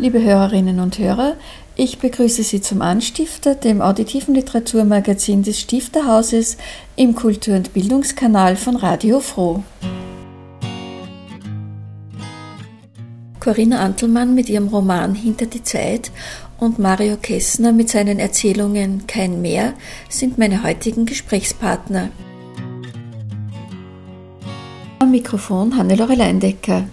Liebe Hörerinnen und Hörer, ich begrüße Sie zum Anstifter, dem auditiven Literaturmagazin des Stifterhauses im Kultur- und Bildungskanal von Radio Froh. Corinna Antelmann mit ihrem Roman Hinter die Zeit und Mario Kessner mit seinen Erzählungen Kein Meer sind meine heutigen Gesprächspartner. Am Mikrofon Hannelore Leindecker.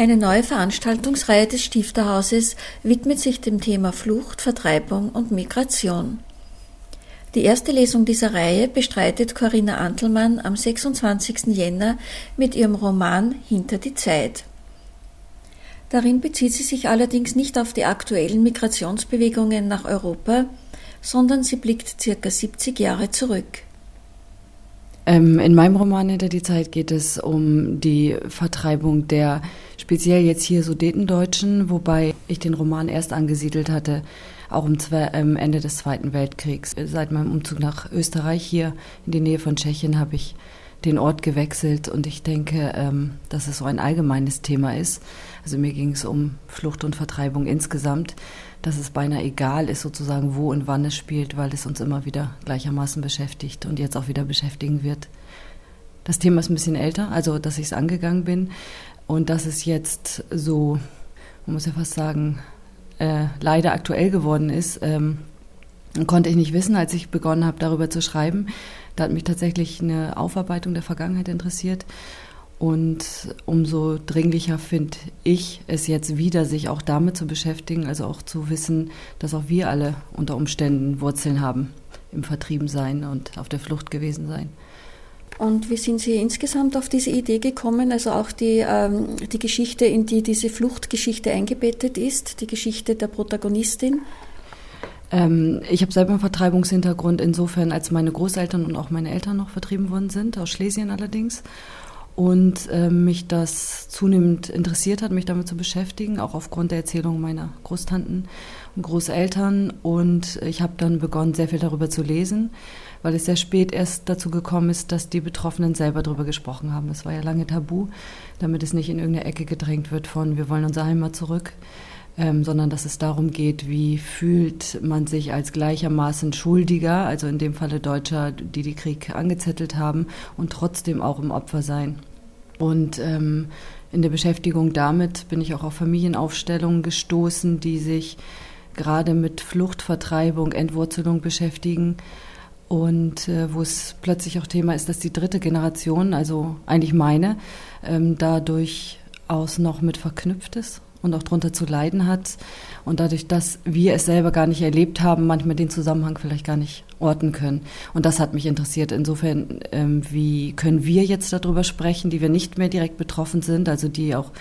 Eine neue Veranstaltungsreihe des Stifterhauses widmet sich dem Thema Flucht, Vertreibung und Migration. Die erste Lesung dieser Reihe bestreitet Corinna Antelmann am 26. Jänner mit ihrem Roman Hinter die Zeit. Darin bezieht sie sich allerdings nicht auf die aktuellen Migrationsbewegungen nach Europa, sondern sie blickt circa 70 Jahre zurück. Ähm, in meinem Roman Hinter die Zeit geht es um die Vertreibung der speziell jetzt hier Sudetendeutschen, wobei ich den Roman erst angesiedelt hatte, auch am ähm, Ende des Zweiten Weltkriegs. Seit meinem Umzug nach Österreich hier in die Nähe von Tschechien habe ich den Ort gewechselt und ich denke, ähm, dass es so ein allgemeines Thema ist. Also mir ging es um Flucht und Vertreibung insgesamt, dass es beinahe egal ist sozusagen, wo und wann es spielt, weil es uns immer wieder gleichermaßen beschäftigt und jetzt auch wieder beschäftigen wird. Das Thema ist ein bisschen älter, also dass ich es angegangen bin und dass es jetzt so, man muss ja fast sagen, äh, leider aktuell geworden ist, ähm, konnte ich nicht wissen, als ich begonnen habe, darüber zu schreiben. Da hat mich tatsächlich eine Aufarbeitung der Vergangenheit interessiert. Und umso dringlicher finde ich es jetzt wieder, sich auch damit zu beschäftigen, also auch zu wissen, dass auch wir alle unter Umständen Wurzeln haben im Vertriebensein und auf der Flucht gewesen sein. Und wie sind Sie insgesamt auf diese Idee gekommen, also auch die, ähm, die Geschichte, in die diese Fluchtgeschichte eingebettet ist, die Geschichte der Protagonistin? Ähm, ich habe selber einen Vertreibungshintergrund insofern, als meine Großeltern und auch meine Eltern noch vertrieben worden sind, aus Schlesien allerdings. Und äh, mich das zunehmend interessiert hat, mich damit zu beschäftigen, auch aufgrund der Erzählungen meiner Großtanten und Großeltern. Und ich habe dann begonnen, sehr viel darüber zu lesen, weil es sehr spät erst dazu gekommen ist, dass die Betroffenen selber darüber gesprochen haben. Das war ja lange tabu, damit es nicht in irgendeine Ecke gedrängt wird von, wir wollen unsere Heimat zurück ähm, sondern dass es darum geht, wie fühlt man sich als gleichermaßen Schuldiger, also in dem Falle Deutscher, die die Krieg angezettelt haben, und trotzdem auch im Opfer sein. Und ähm, in der Beschäftigung damit bin ich auch auf Familienaufstellungen gestoßen, die sich gerade mit Flucht, Vertreibung, Entwurzelung beschäftigen. Und äh, wo es plötzlich auch Thema ist, dass die dritte Generation, also eigentlich meine, ähm, dadurch aus noch mit verknüpft ist und auch darunter zu leiden hat. Und dadurch, dass wir es selber gar nicht erlebt haben, manchmal den Zusammenhang vielleicht gar nicht orten können. Und das hat mich interessiert. Insofern, ähm, wie können wir jetzt darüber sprechen, die wir nicht mehr direkt betroffen sind, also die auch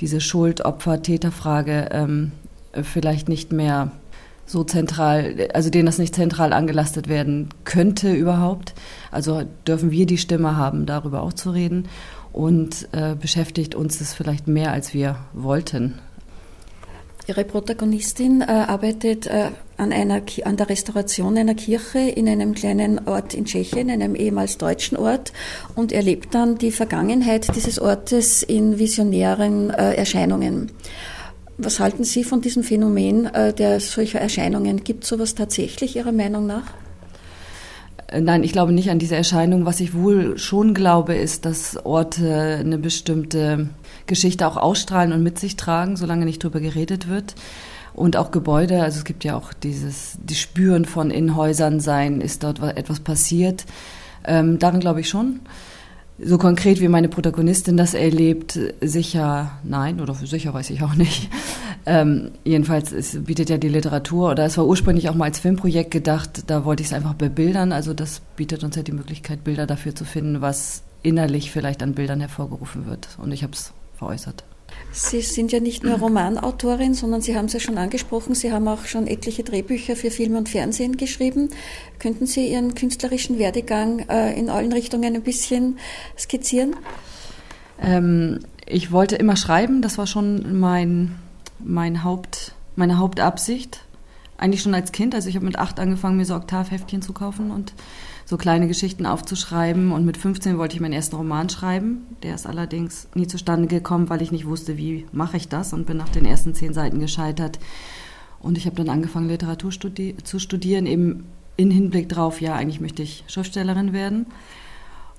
diese Schuld, Opfer, Täterfrage ähm, vielleicht nicht mehr so zentral, also denen das nicht zentral angelastet werden könnte überhaupt. Also dürfen wir die Stimme haben, darüber auch zu reden und äh, beschäftigt uns das vielleicht mehr, als wir wollten. Ihre Protagonistin äh, arbeitet äh, an, einer, an der Restauration einer Kirche in einem kleinen Ort in Tschechien, einem ehemals deutschen Ort, und erlebt dann die Vergangenheit dieses Ortes in visionären äh, Erscheinungen. Was halten Sie von diesem Phänomen äh, der solcher Erscheinungen? Gibt es sowas tatsächlich Ihrer Meinung nach? Äh, nein, ich glaube nicht an diese Erscheinung. Was ich wohl schon glaube, ist, dass Orte eine bestimmte Geschichte auch ausstrahlen und mit sich tragen, solange nicht drüber geredet wird. Und auch Gebäude, also es gibt ja auch dieses, die Spüren von in Häusern sein, ist dort etwas passiert. Ähm, daran glaube ich schon. So konkret wie meine Protagonistin das erlebt, sicher nein, oder sicher weiß ich auch nicht. Ähm, jedenfalls es bietet ja die Literatur, oder es war ursprünglich auch mal als Filmprojekt gedacht, da wollte ich es einfach bebildern. Also das bietet uns ja die Möglichkeit, Bilder dafür zu finden, was innerlich vielleicht an Bildern hervorgerufen wird. Und ich habe es veräußert. Sie sind ja nicht nur Romanautorin, sondern Sie haben es ja schon angesprochen, Sie haben auch schon etliche Drehbücher für Film und Fernsehen geschrieben. Könnten Sie Ihren künstlerischen Werdegang äh, in allen Richtungen ein bisschen skizzieren? Ähm, ich wollte immer schreiben, das war schon mein, mein Haupt, meine Hauptabsicht. Eigentlich schon als Kind, also ich habe mit acht angefangen, mir so Oktavheftchen zu kaufen und so kleine Geschichten aufzuschreiben. Und mit 15 wollte ich meinen ersten Roman schreiben. Der ist allerdings nie zustande gekommen, weil ich nicht wusste, wie mache ich das und bin nach den ersten zehn Seiten gescheitert. Und ich habe dann angefangen, Literatur studi zu studieren, eben in Hinblick drauf, ja, eigentlich möchte ich Schriftstellerin werden.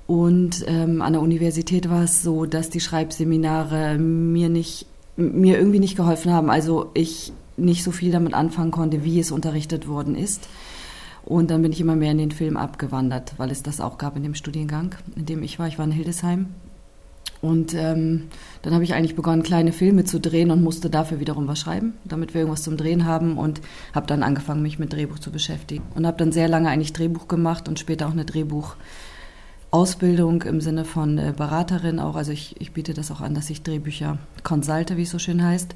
Und ähm, an der Universität war es so, dass die Schreibseminare mir nicht, mir irgendwie nicht geholfen haben. Also ich nicht so viel damit anfangen konnte, wie es unterrichtet worden ist. Und dann bin ich immer mehr in den Film abgewandert, weil es das auch gab in dem Studiengang, in dem ich war. Ich war in Hildesheim. Und ähm, dann habe ich eigentlich begonnen, kleine Filme zu drehen und musste dafür wiederum was schreiben, damit wir irgendwas zum Drehen haben. Und habe dann angefangen, mich mit Drehbuch zu beschäftigen. Und habe dann sehr lange eigentlich Drehbuch gemacht und später auch eine Drehbuchausbildung im Sinne von äh, Beraterin auch. Also ich, ich biete das auch an, dass ich Drehbücher konsulte, wie es so schön heißt.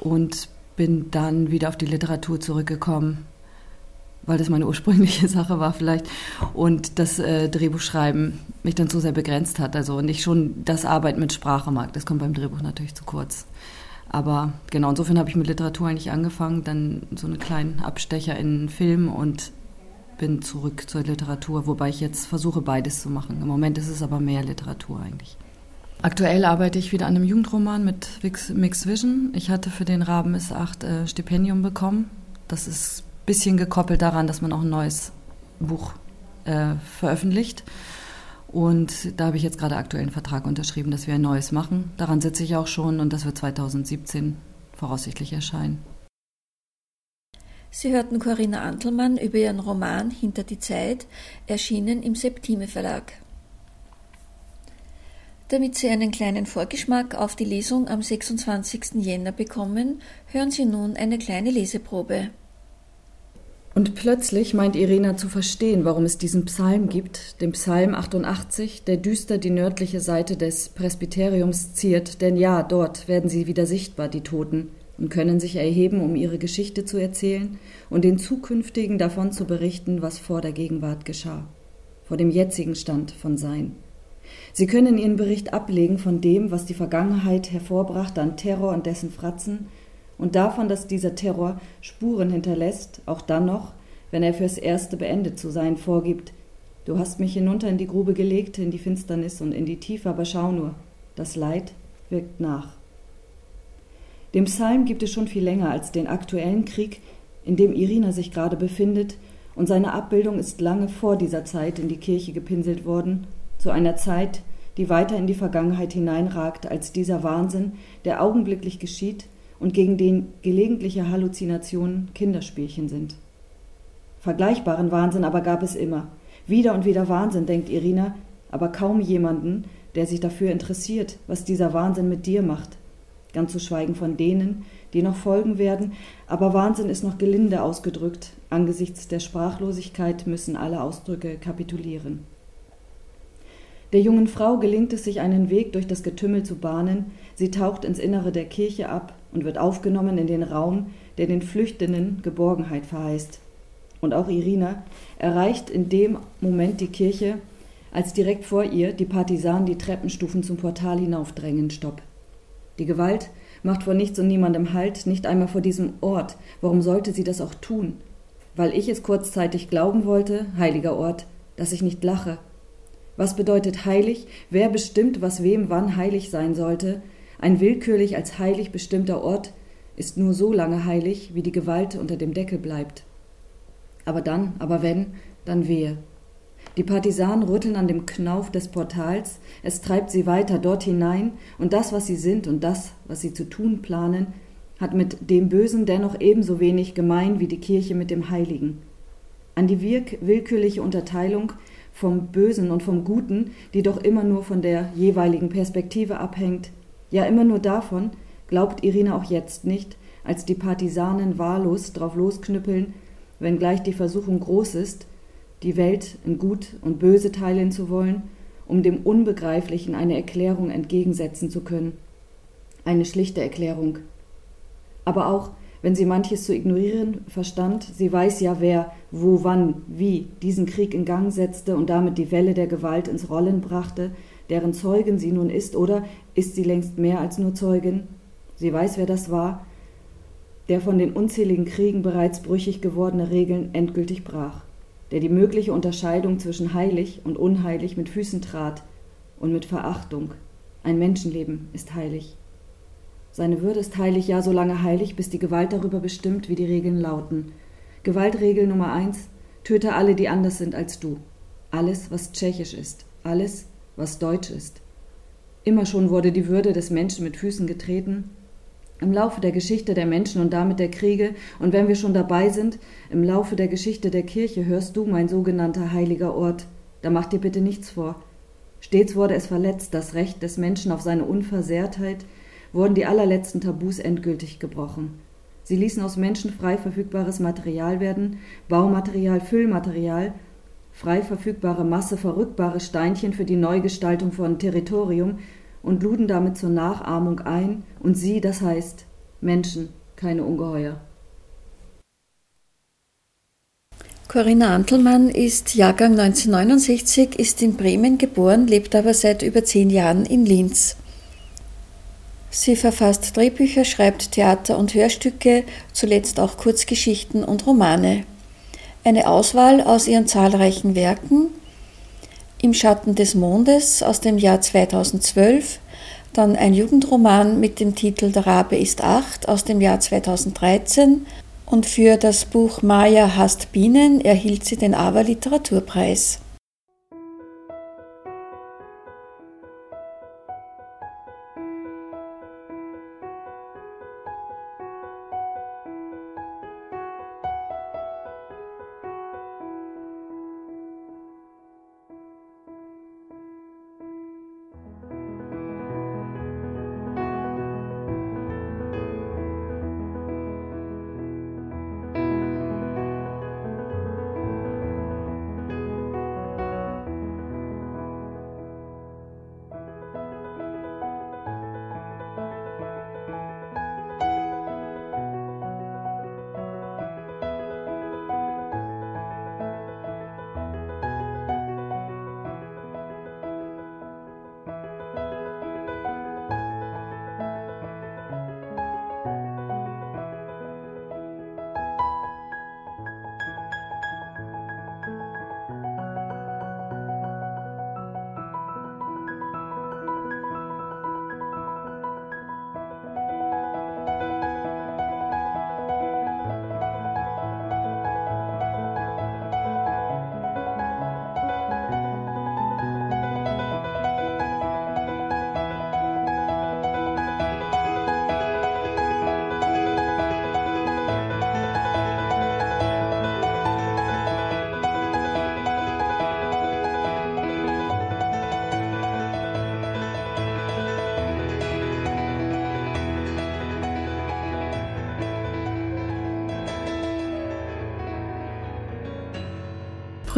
Und bin dann wieder auf die Literatur zurückgekommen weil das meine ursprüngliche Sache war vielleicht und das äh, Drehbuchschreiben mich dann zu sehr begrenzt hat. Also nicht schon das Arbeiten mit Sprache mag, das kommt beim Drehbuch natürlich zu kurz. Aber genau, insofern habe ich mit Literatur eigentlich angefangen, dann so einen kleinen Abstecher in Film und bin zurück zur Literatur, wobei ich jetzt versuche, beides zu machen. Im Moment ist es aber mehr Literatur eigentlich. Aktuell arbeite ich wieder an einem Jugendroman mit Mixed Vision. Ich hatte für den Raben ist 8 äh, Stipendium bekommen. Das ist bisschen gekoppelt daran, dass man auch ein neues Buch äh, veröffentlicht. Und da habe ich jetzt gerade aktuell einen Vertrag unterschrieben, dass wir ein neues machen. Daran sitze ich auch schon und das wird 2017 voraussichtlich erscheinen. Sie hörten Corinna Antelmann über ihren Roman Hinter die Zeit, erschienen im Septime Verlag. Damit Sie einen kleinen Vorgeschmack auf die Lesung am 26. Jänner bekommen, hören Sie nun eine kleine Leseprobe. Und plötzlich meint Irena zu verstehen, warum es diesen Psalm gibt, den Psalm 88, der düster die nördliche Seite des Presbyteriums ziert, denn ja, dort werden sie wieder sichtbar, die Toten, und können sich erheben, um ihre Geschichte zu erzählen und den Zukünftigen davon zu berichten, was vor der Gegenwart geschah, vor dem jetzigen Stand von Sein. Sie können ihren Bericht ablegen von dem, was die Vergangenheit hervorbrachte an Terror und dessen Fratzen, und davon, dass dieser Terror Spuren hinterlässt, auch dann noch, wenn er fürs Erste beendet zu sein vorgibt. Du hast mich hinunter in die Grube gelegt, in die Finsternis und in die Tiefe, aber schau nur, das Leid wirkt nach. Dem Psalm gibt es schon viel länger als den aktuellen Krieg, in dem Irina sich gerade befindet, und seine Abbildung ist lange vor dieser Zeit in die Kirche gepinselt worden, zu einer Zeit, die weiter in die Vergangenheit hineinragt als dieser Wahnsinn, der augenblicklich geschieht und gegen den gelegentliche Halluzinationen Kinderspielchen sind. Vergleichbaren Wahnsinn aber gab es immer. Wieder und wieder Wahnsinn, denkt Irina, aber kaum jemanden, der sich dafür interessiert, was dieser Wahnsinn mit dir macht. Ganz zu schweigen von denen, die noch folgen werden, aber Wahnsinn ist noch gelinde ausgedrückt. Angesichts der Sprachlosigkeit müssen alle Ausdrücke kapitulieren. Der jungen Frau gelingt es, sich einen Weg durch das Getümmel zu bahnen. Sie taucht ins Innere der Kirche ab und wird aufgenommen in den Raum, der den Flüchtenden Geborgenheit verheißt. Und auch Irina erreicht in dem Moment die Kirche, als direkt vor ihr die Partisanen die Treppenstufen zum Portal hinaufdrängen. Stopp. Die Gewalt macht vor nichts und niemandem Halt, nicht einmal vor diesem Ort. Warum sollte sie das auch tun? Weil ich es kurzzeitig glauben wollte, heiliger Ort, dass ich nicht lache. Was bedeutet heilig? Wer bestimmt, was wem wann heilig sein sollte? Ein willkürlich als heilig bestimmter Ort ist nur so lange heilig, wie die Gewalt unter dem Deckel bleibt. Aber dann, aber wenn, dann wehe. Die Partisanen rütteln an dem Knauf des Portals, es treibt sie weiter dort hinein, und das, was sie sind und das, was sie zu tun planen, hat mit dem Bösen dennoch ebenso wenig gemein wie die Kirche mit dem Heiligen. An die willkürliche Unterteilung vom Bösen und vom Guten, die doch immer nur von der jeweiligen Perspektive abhängt, ja immer nur davon, glaubt Irina auch jetzt nicht, als die Partisanen wahllos drauf losknüppeln, wenngleich die Versuchung groß ist, die Welt in Gut und Böse teilen zu wollen, um dem Unbegreiflichen eine Erklärung entgegensetzen zu können. Eine schlichte Erklärung. Aber auch, wenn sie manches zu ignorieren verstand, sie weiß ja, wer, wo, wann, wie diesen Krieg in Gang setzte und damit die Welle der Gewalt ins Rollen brachte, deren Zeugin sie nun ist, oder ist sie längst mehr als nur Zeugin? Sie weiß, wer das war, der von den unzähligen Kriegen bereits brüchig gewordene Regeln endgültig brach, der die mögliche Unterscheidung zwischen heilig und unheilig mit Füßen trat und mit Verachtung. Ein Menschenleben ist heilig. Seine Würde ist heilig, ja so lange heilig, bis die Gewalt darüber bestimmt, wie die Regeln lauten. Gewaltregel Nummer eins: Töte alle, die anders sind als du. Alles, was tschechisch ist. Alles, was deutsch ist. Immer schon wurde die Würde des Menschen mit Füßen getreten. Im Laufe der Geschichte der Menschen und damit der Kriege, und wenn wir schon dabei sind, im Laufe der Geschichte der Kirche hörst du, mein sogenannter heiliger Ort. Da mach dir bitte nichts vor. Stets wurde es verletzt, das Recht des Menschen auf seine Unversehrtheit, wurden die allerletzten Tabus endgültig gebrochen. Sie ließen aus Menschen frei verfügbares Material werden, Baumaterial, Füllmaterial, frei verfügbare Masse, verrückbare Steinchen für die Neugestaltung von Territorium und luden damit zur Nachahmung ein, und sie, das heißt Menschen, keine Ungeheuer. Corinna Antelmann ist Jahrgang 1969, ist in Bremen geboren, lebt aber seit über zehn Jahren in Linz. Sie verfasst Drehbücher, schreibt Theater- und Hörstücke, zuletzt auch Kurzgeschichten und Romane. Eine Auswahl aus ihren zahlreichen Werken Im Schatten des Mondes aus dem Jahr 2012, dann ein Jugendroman mit dem Titel Der Rabe ist acht aus dem Jahr 2013 und für das Buch Maya hasst Bienen erhielt sie den AWA Literaturpreis.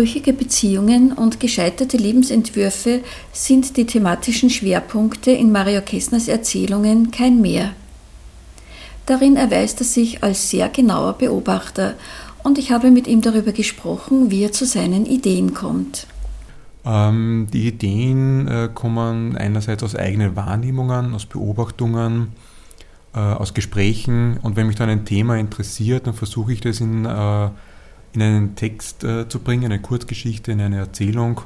Brüchige Beziehungen und gescheiterte Lebensentwürfe sind die thematischen Schwerpunkte in Mario Kessners Erzählungen kein mehr. Darin erweist er sich als sehr genauer Beobachter und ich habe mit ihm darüber gesprochen, wie er zu seinen Ideen kommt. Ähm, die Ideen äh, kommen einerseits aus eigenen Wahrnehmungen, aus Beobachtungen, äh, aus Gesprächen und wenn mich dann ein Thema interessiert, dann versuche ich das in äh, in einen Text äh, zu bringen, eine Kurzgeschichte, in eine Erzählung.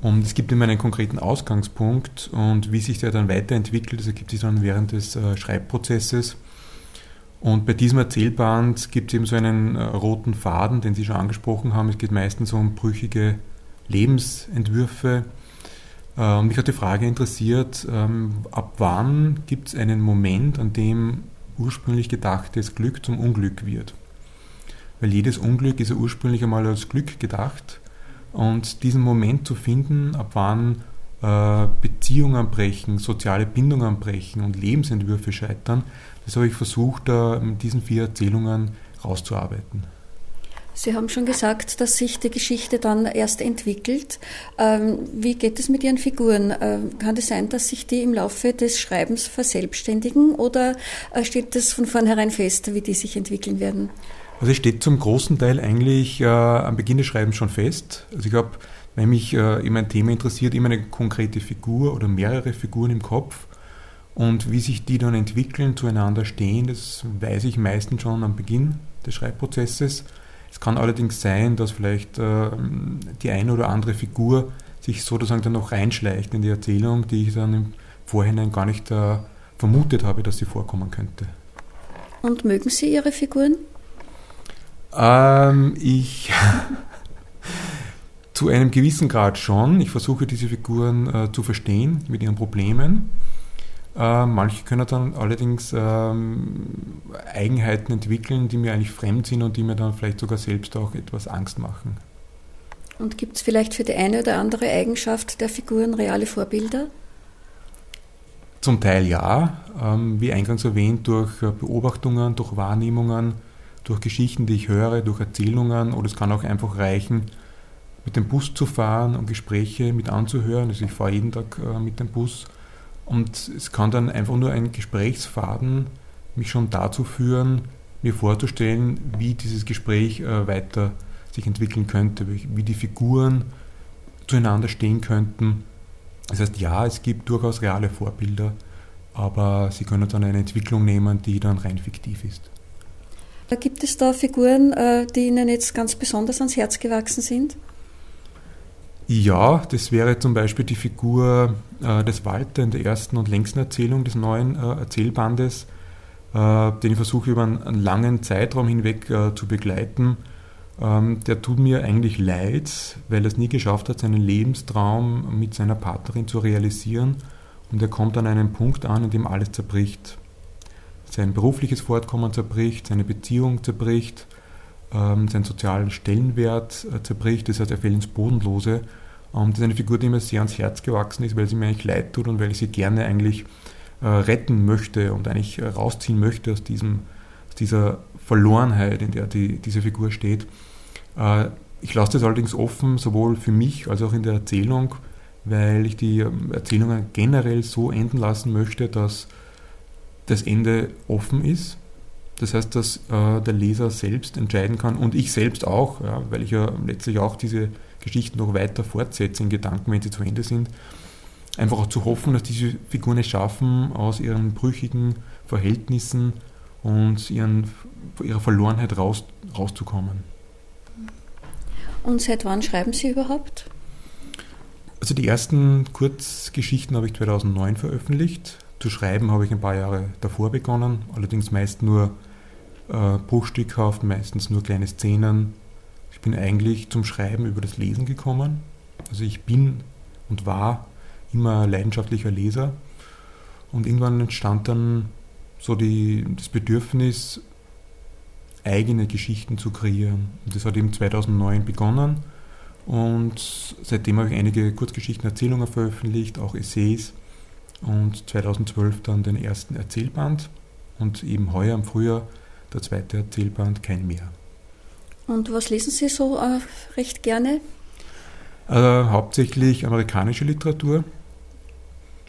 Und es gibt immer einen konkreten Ausgangspunkt und wie sich der dann weiterentwickelt, das ergibt sich dann während des äh, Schreibprozesses. Und bei diesem Erzählband gibt es eben so einen äh, roten Faden, den Sie schon angesprochen haben. Es geht meistens um brüchige Lebensentwürfe. Äh, mich hat die Frage interessiert, ähm, ab wann gibt es einen Moment, an dem ursprünglich gedachtes Glück zum Unglück wird? Weil jedes Unglück ist ja ursprünglich einmal als Glück gedacht. Und diesen Moment zu finden, ab wann äh, Beziehungen brechen, soziale Bindungen brechen und Lebensentwürfe scheitern, das habe ich versucht, äh, mit diesen vier Erzählungen rauszuarbeiten. Sie haben schon gesagt, dass sich die Geschichte dann erst entwickelt. Ähm, wie geht es mit Ihren Figuren? Ähm, kann es sein, dass sich die im Laufe des Schreibens verselbstständigen oder äh, steht das von vornherein fest, wie die sich entwickeln werden? Also es steht zum großen Teil eigentlich äh, am Beginn des Schreibens schon fest. Also ich habe, wenn mich äh, immer ein Thema interessiert, immer eine konkrete Figur oder mehrere Figuren im Kopf. Und wie sich die dann entwickeln, zueinander stehen, das weiß ich meistens schon am Beginn des Schreibprozesses. Es kann allerdings sein, dass vielleicht äh, die eine oder andere Figur sich sozusagen dann noch reinschleicht in die Erzählung, die ich dann im Vorhinein gar nicht äh, vermutet habe, dass sie vorkommen könnte. Und mögen Sie Ihre Figuren? Ähm, ich zu einem gewissen Grad schon. Ich versuche diese Figuren äh, zu verstehen mit ihren Problemen. Äh, manche können dann allerdings ähm, Eigenheiten entwickeln, die mir eigentlich fremd sind und die mir dann vielleicht sogar selbst auch etwas Angst machen. Und gibt es vielleicht für die eine oder andere Eigenschaft der Figuren reale Vorbilder? Zum Teil ja, ähm, wie eingangs erwähnt, durch äh, Beobachtungen, durch Wahrnehmungen, durch Geschichten, die ich höre, durch Erzählungen oder es kann auch einfach reichen, mit dem Bus zu fahren und Gespräche mit anzuhören. Also ich fahre jeden Tag äh, mit dem Bus und es kann dann einfach nur ein Gesprächsfaden mich schon dazu führen, mir vorzustellen, wie dieses Gespräch äh, weiter sich entwickeln könnte, wie die Figuren zueinander stehen könnten. Das heißt, ja, es gibt durchaus reale Vorbilder, aber sie können dann eine Entwicklung nehmen, die dann rein fiktiv ist. Gibt es da Figuren, äh, die Ihnen jetzt ganz besonders ans Herz gewachsen sind? Ja, das wäre zum Beispiel die Figur äh, des Walter in der ersten und längsten Erzählung des neuen äh, Erzählbandes, äh, den ich versuche über einen, langen Zeitraum hinweg zu begleiten. Ähm, der tut mir eigentlich leid, weil er es nie geschafft hat, seinen Lebenstraum mit seiner Partnerin zu realisieren. Und er kommt an einen Punkt an, in dem alles zerbricht. Sein berufliches Fortkommen zerbricht, seine Beziehung zerbricht ähm, seinen sozialen Stellenwert äh, zerbricht, das heißt, er fällt ins Bodenlose. Und das ist eine Figur, die mir sehr ans Herz gewachsen ist, weil sie mir eigentlich leid tut und weil ich sie gerne eigentlich äh, retten möchte und eigentlich äh, rausziehen möchte aus, diesem, aus dieser Verlorenheit, in der die, diese Figur steht. Äh, ich lasse das allerdings offen, sowohl für mich als auch in der Erzählung, weil ich die ähm, Erzählungen generell so enden lassen möchte, dass das Ende offen ist das heißt, dass äh, der Leser selbst entscheiden kann und ich selbst auch, ja, weil ich ja letztlich auch diese Geschichten noch weiter fortsetze in Gedanken, wenn sie zu Ende sind. Einfach auch zu hoffen, dass diese Figuren es schaffen, aus ihren brüchigen Verhältnissen und ihren, ihrer Verlorenheit raus, rauszukommen. Und seit wann schreiben Sie überhaupt? Also die ersten Kurzgeschichten habe ich 2009 veröffentlicht. Zu schreiben habe ich ein paar Jahre davor begonnen, allerdings meist nur äh, bruchstückhaft, meistens nur kleine Szenen. Ich bin eigentlich zum Schreiben über das Lesen gekommen. Also ich bin und war immer leidenschaftlicher Leser. Und irgendwann entstand dann so die, das Bedürfnis, eigene Geschichten zu kreieren. Und das hat eben 2009 begonnen. Und seitdem habe ich einige Kurzgeschichten, Erzählungen veröffentlicht, auch Essays. Und 2012 dann den ersten Erzählband. Und eben heuer im Frühjahr der zweite Erzählband Kein Meer. Und was lesen Sie so äh, recht gerne? Äh, hauptsächlich amerikanische Literatur.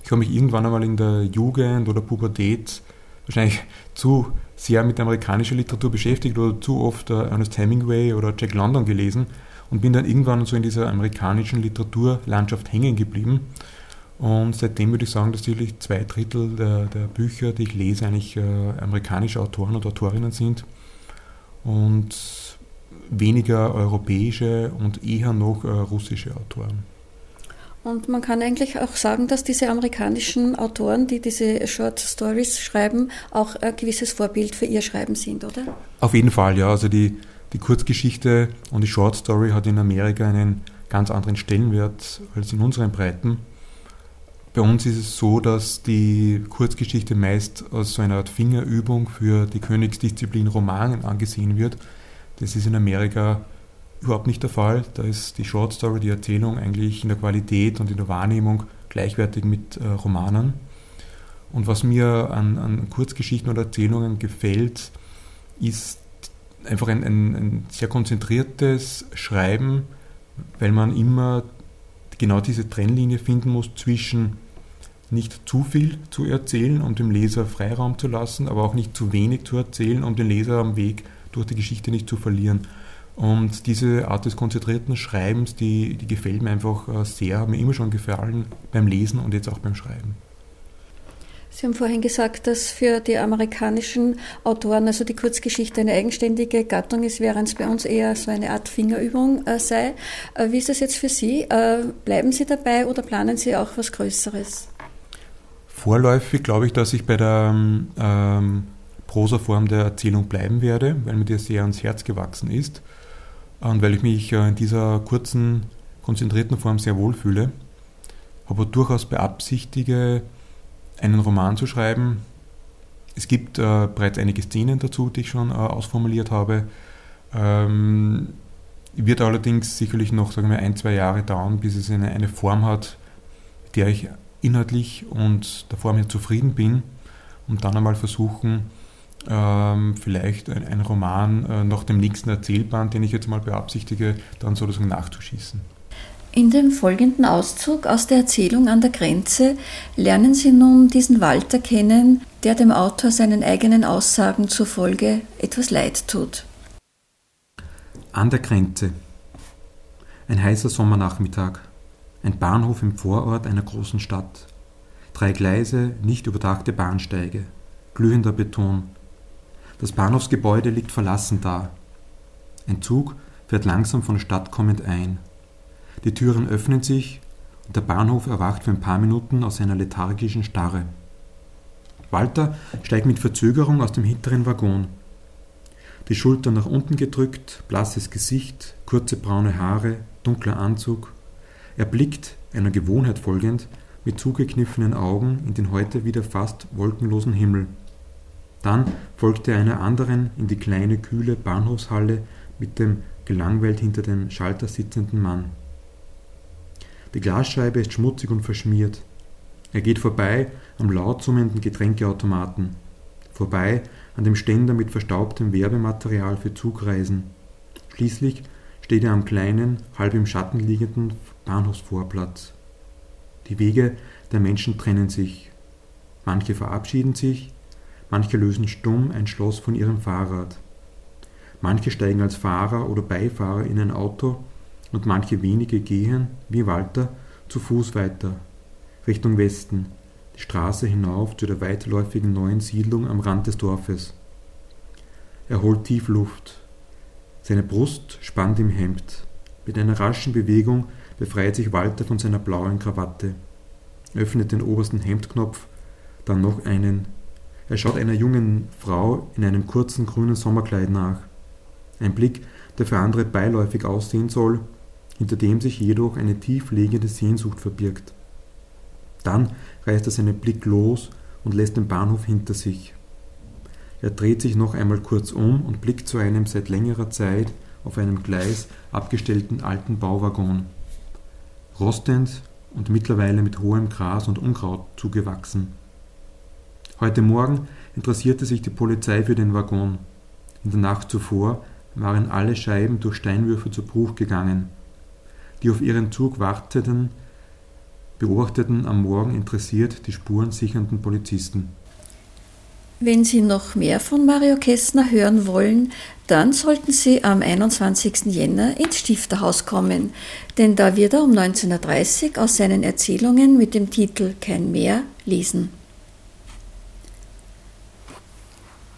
Ich habe mich irgendwann einmal in der Jugend oder Pubertät wahrscheinlich zu sehr mit amerikanischer Literatur beschäftigt oder zu oft äh, Ernest Hemingway oder Jack London gelesen und bin dann irgendwann so in dieser amerikanischen Literaturlandschaft hängen geblieben und seitdem würde ich sagen, dass natürlich zwei Drittel der, der Bücher, die ich lese, eigentlich äh, amerikanische Autoren und Autorinnen sind und weniger europäische und eher noch äh, russische Autoren. Und man kann eigentlich auch sagen, dass diese amerikanischen Autoren, die diese Short Stories schreiben, auch ein gewisses Vorbild für ihr Schreiben sind, oder? Auf jeden Fall, ja. Also die, die Kurzgeschichte und die Short Story hat in Amerika einen ganz anderen Stellenwert als in unseren Breiten. Bei uns ist es so, dass die Kurzgeschichte meist als so eine Art Fingerübung für die Königsdisziplin Romanen angesehen wird. Das ist in Amerika überhaupt nicht der Fall. Da ist die Short Story, die Erzählung eigentlich in der Qualität und in der Wahrnehmung gleichwertig mit äh, Romanen. Und was mir an, an, Kurzgeschichten oder Erzählungen gefällt, ist einfach ein, ein, ein sehr konzentriertes Schreiben, weil man immer genau diese Trennlinie finden muss zwischen nicht zu viel zu erzählen, um dem Leser Freiraum zu lassen, aber auch nicht zu wenig zu erzählen, um den Leser am Weg durch die Geschichte nicht zu verlieren. Und diese Art des konzentrierten Schreibens, die, die gefällt mir einfach äh, sehr, hat mir immer schon gefallen beim Lesen und jetzt auch beim Schreiben. Sie haben vorhin gesagt, dass für die amerikanischen Autoren also die Kurzgeschichte eine eigenständige Gattung ist, während es bei uns eher so eine Art Fingerübung äh, sei. Äh, wie ist das jetzt für Sie? Äh, bleiben Sie dabei oder planen Sie auch was Größeres? Vorläufig glaube ich, dass ich bei der ähm, Prosaform der Erzählung bleiben werde, weil mir das sehr ans Herz gewachsen ist und weil ich mich äh, in dieser kurzen, konzentrierten Form sehr wohl fühle, aber durchaus beabsichtige, einen Roman zu schreiben. Es gibt äh, bereits einige Szenen dazu, die ich schon äh, ausformuliert habe. Ähm, wird allerdings sicherlich noch sagen wir, ein, zwei Jahre dauern, bis es eine, eine Form hat, mit der ich inhaltlich und der Form her zufrieden bin und dann einmal versuchen, ähm, vielleicht ein, ein Roman äh, nach dem nächsten Erzählband, den ich jetzt mal beabsichtige, dann sozusagen nachzuschießen. In dem folgenden Auszug aus der Erzählung an der Grenze lernen Sie nun diesen Walter kennen, der dem Autor seinen eigenen Aussagen zufolge etwas leid tut. An der Grenze. Ein heißer Sommernachmittag. Ein Bahnhof im Vorort einer großen Stadt. Drei Gleise, nicht überdachte Bahnsteige. Glühender Beton. Das Bahnhofsgebäude liegt verlassen da. Ein Zug fährt langsam von der Stadt kommend ein. Die Türen öffnen sich und der Bahnhof erwacht für ein paar Minuten aus seiner lethargischen Starre. Walter steigt mit Verzögerung aus dem hinteren Waggon. Die Schultern nach unten gedrückt, blasses Gesicht, kurze braune Haare, dunkler Anzug. Er blickt, einer Gewohnheit folgend, mit zugekniffenen Augen in den heute wieder fast wolkenlosen Himmel. Dann folgt er einer anderen in die kleine, kühle Bahnhofshalle mit dem gelangweilt hinter dem Schalter sitzenden Mann. Die Glasscheibe ist schmutzig und verschmiert. Er geht vorbei am laut summenden Getränkeautomaten, vorbei an dem Ständer mit verstaubtem Werbematerial für Zugreisen. Schließlich steht er am kleinen, halb im Schatten liegenden Bahnhofsvorplatz. Die Wege der Menschen trennen sich. Manche verabschieden sich, manche lösen stumm ein Schloss von ihrem Fahrrad. Manche steigen als Fahrer oder Beifahrer in ein Auto und manche wenige gehen, wie Walter, zu Fuß weiter, Richtung Westen, die Straße hinauf zu der weitläufigen neuen Siedlung am Rand des Dorfes. Er holt tief Luft. Seine Brust spannt im Hemd. Mit einer raschen Bewegung befreit sich Walter von seiner blauen Krawatte, öffnet den obersten Hemdknopf, dann noch einen. Er schaut einer jungen Frau in einem kurzen grünen Sommerkleid nach. Ein Blick, der für andere beiläufig aussehen soll, hinter dem sich jedoch eine tiefliegende Sehnsucht verbirgt. Dann reißt er seinen Blick los und lässt den Bahnhof hinter sich. Er dreht sich noch einmal kurz um und blickt zu einem seit längerer Zeit auf einem Gleis abgestellten alten Bauwaggon. Rostend und mittlerweile mit hohem Gras und Unkraut zugewachsen. Heute Morgen interessierte sich die Polizei für den Waggon. In der Nacht zuvor waren alle Scheiben durch Steinwürfe zu Bruch gegangen. Die auf ihren Zug warteten, beobachteten am Morgen interessiert die Spuren sichernden Polizisten. Wenn Sie noch mehr von Mario Kästner hören wollen, dann sollten Sie am 21. Jänner ins Stifterhaus kommen, denn da wird er um 19.30 Uhr aus seinen Erzählungen mit dem Titel Kein Meer lesen.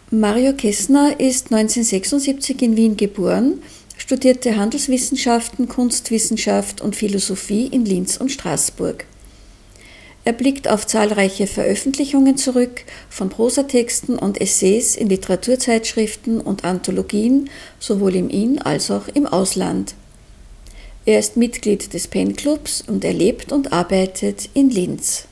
Mario Kästner ist 1976 in Wien geboren studierte Handelswissenschaften, Kunstwissenschaft und Philosophie in Linz und Straßburg. Er blickt auf zahlreiche Veröffentlichungen zurück, von Prosatexten und Essays in Literaturzeitschriften und Anthologien, sowohl im In- als auch im Ausland. Er ist Mitglied des Pen Clubs und er lebt und arbeitet in Linz.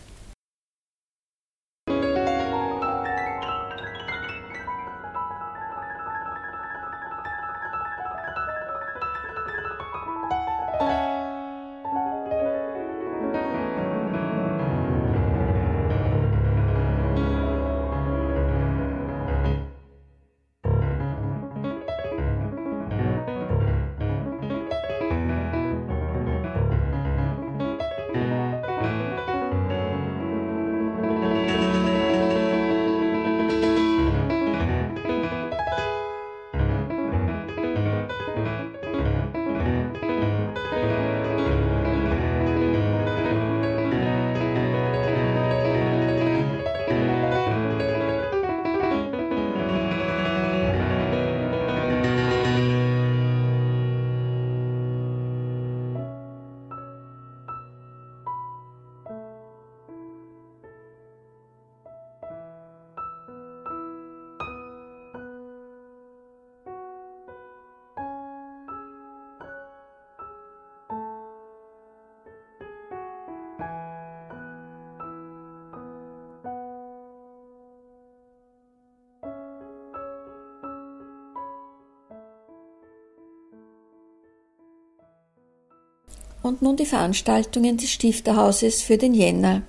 Und nun die Veranstaltungen des Stifterhauses für den Jänner.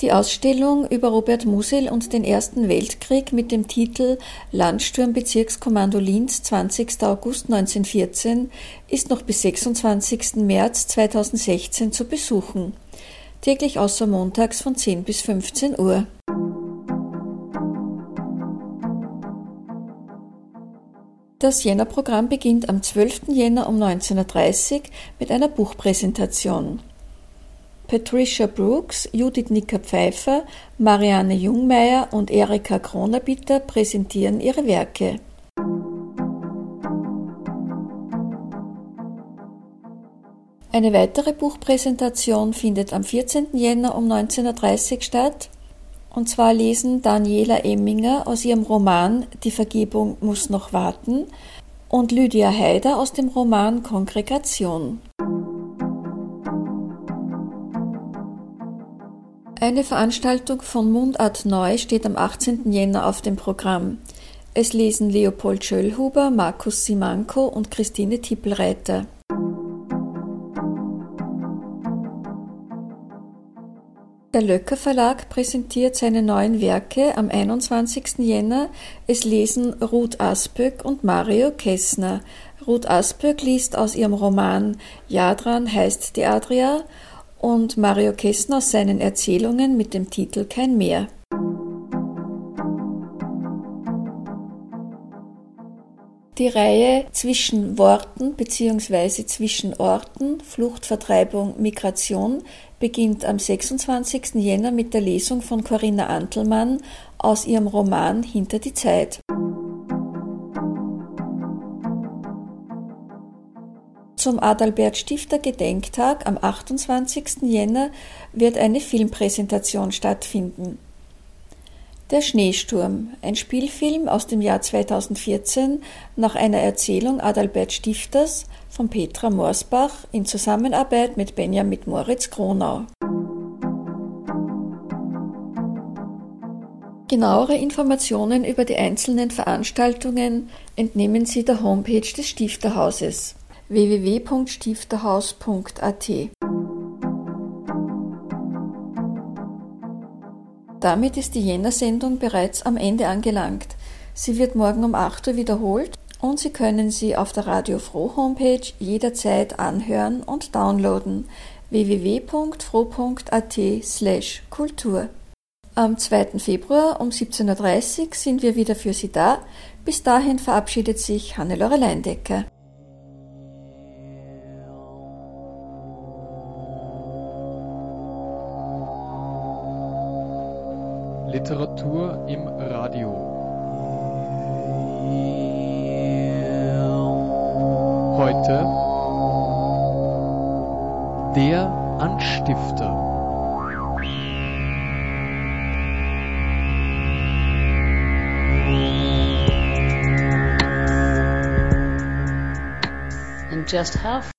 Die Ausstellung über Robert Musil und den Ersten Weltkrieg mit dem Titel Landsturmbezirkskommando Linz 20. August 1914 ist noch bis 26. März 2016 zu besuchen. Täglich außer montags von 10 bis 15 Uhr. Das Jänner-Programm beginnt am 12. Jänner um 19.30 Uhr mit einer Buchpräsentation. Patricia Brooks, Judith Nicker-Pfeiffer, Marianne Jungmeier und Erika Kronabitter präsentieren ihre Werke. Eine weitere Buchpräsentation findet am 14. Jänner um 19.30 Uhr statt. Und zwar lesen Daniela Emminger aus ihrem Roman Die Vergebung muss noch warten und Lydia Haider aus dem Roman Kongregation. Eine Veranstaltung von Mundart Neu steht am 18. Jänner auf dem Programm. Es lesen Leopold Schöllhuber, Markus Simanko und Christine Tippelreiter. Der Löcker Verlag präsentiert seine neuen Werke am 21. Jänner. Es lesen Ruth Asböck und Mario Kessner. Ruth Asböck liest aus ihrem Roman Jadran heißt die Adria und Mario Kessner aus seinen Erzählungen mit dem Titel Kein Meer. Die Reihe zwischen Worten bzw. zwischen Orten, Flucht, Vertreibung, Migration beginnt am 26. Jänner mit der Lesung von Corinna Antelmann aus ihrem Roman Hinter die Zeit. Zum Adalbert Stifter Gedenktag am 28. Jänner wird eine Filmpräsentation stattfinden. Der Schneesturm, ein Spielfilm aus dem Jahr 2014 nach einer Erzählung Adalbert Stifters von Petra Morsbach in Zusammenarbeit mit Benjamin Moritz Kronau. Genauere Informationen über die einzelnen Veranstaltungen entnehmen Sie der Homepage des Stifterhauses www.stifterhaus.at. Damit ist die Jänner-Sendung bereits am Ende angelangt. Sie wird morgen um 8 Uhr wiederholt und Sie können sie auf der Radio Froh Homepage jederzeit anhören und downloaden www.froh.at slash Kultur. Am 2. Februar um 17.30 Uhr sind wir wieder für Sie da. Bis dahin verabschiedet sich Hannelore Leindecker. Literatur im Radio. Heute der Anstifter. And just how